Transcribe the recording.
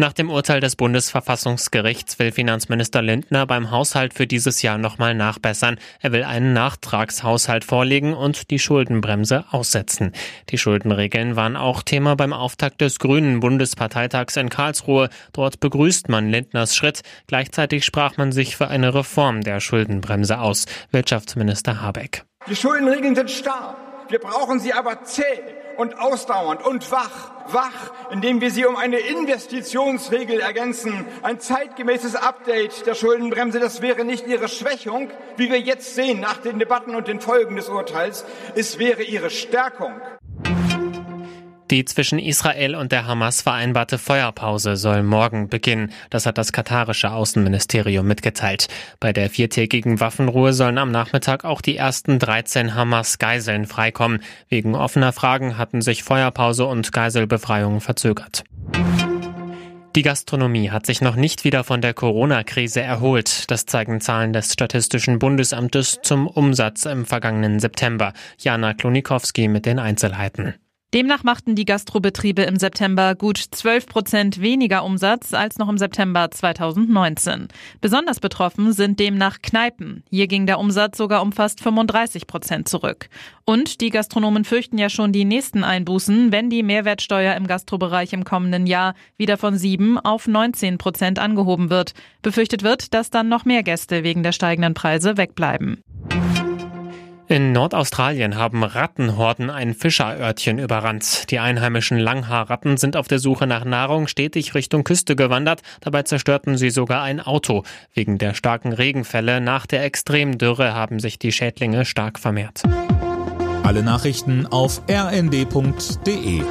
Nach dem Urteil des Bundesverfassungsgerichts will Finanzminister Lindner beim Haushalt für dieses Jahr nochmal nachbessern. Er will einen Nachtragshaushalt vorlegen und die Schuldenbremse aussetzen. Die Schuldenregeln waren auch Thema beim Auftakt des Grünen Bundesparteitags in Karlsruhe. Dort begrüßt man Lindners Schritt. Gleichzeitig sprach man sich für eine Reform der Schuldenbremse aus. Wirtschaftsminister Habeck. Die Schuldenregeln sind starr. Wir brauchen sie aber zäh und ausdauernd und wach. Wach, indem wir sie um eine Investitionsregel ergänzen. Ein zeitgemäßes Update der Schuldenbremse, das wäre nicht ihre Schwächung, wie wir jetzt sehen nach den Debatten und den Folgen des Urteils. Es wäre ihre Stärkung. Die zwischen Israel und der Hamas vereinbarte Feuerpause soll morgen beginnen. Das hat das katarische Außenministerium mitgeteilt. Bei der viertägigen Waffenruhe sollen am Nachmittag auch die ersten 13 Hamas-Geiseln freikommen. Wegen offener Fragen hatten sich Feuerpause und Geiselbefreiung verzögert. Die Gastronomie hat sich noch nicht wieder von der Corona-Krise erholt. Das zeigen Zahlen des Statistischen Bundesamtes zum Umsatz im vergangenen September. Jana Klonikowski mit den Einzelheiten. Demnach machten die Gastrobetriebe im September gut 12 Prozent weniger Umsatz als noch im September 2019. Besonders betroffen sind demnach Kneipen. Hier ging der Umsatz sogar um fast 35 Prozent zurück. Und die Gastronomen fürchten ja schon die nächsten Einbußen, wenn die Mehrwertsteuer im Gastrobereich im kommenden Jahr wieder von 7 auf 19 Prozent angehoben wird. Befürchtet wird, dass dann noch mehr Gäste wegen der steigenden Preise wegbleiben. In Nordaustralien haben Rattenhorden ein Fischerörtchen überrannt. Die einheimischen Langhaarratten sind auf der Suche nach Nahrung stetig Richtung Küste gewandert. Dabei zerstörten sie sogar ein Auto. Wegen der starken Regenfälle nach der Extremdürre haben sich die Schädlinge stark vermehrt. Alle Nachrichten auf rnd.de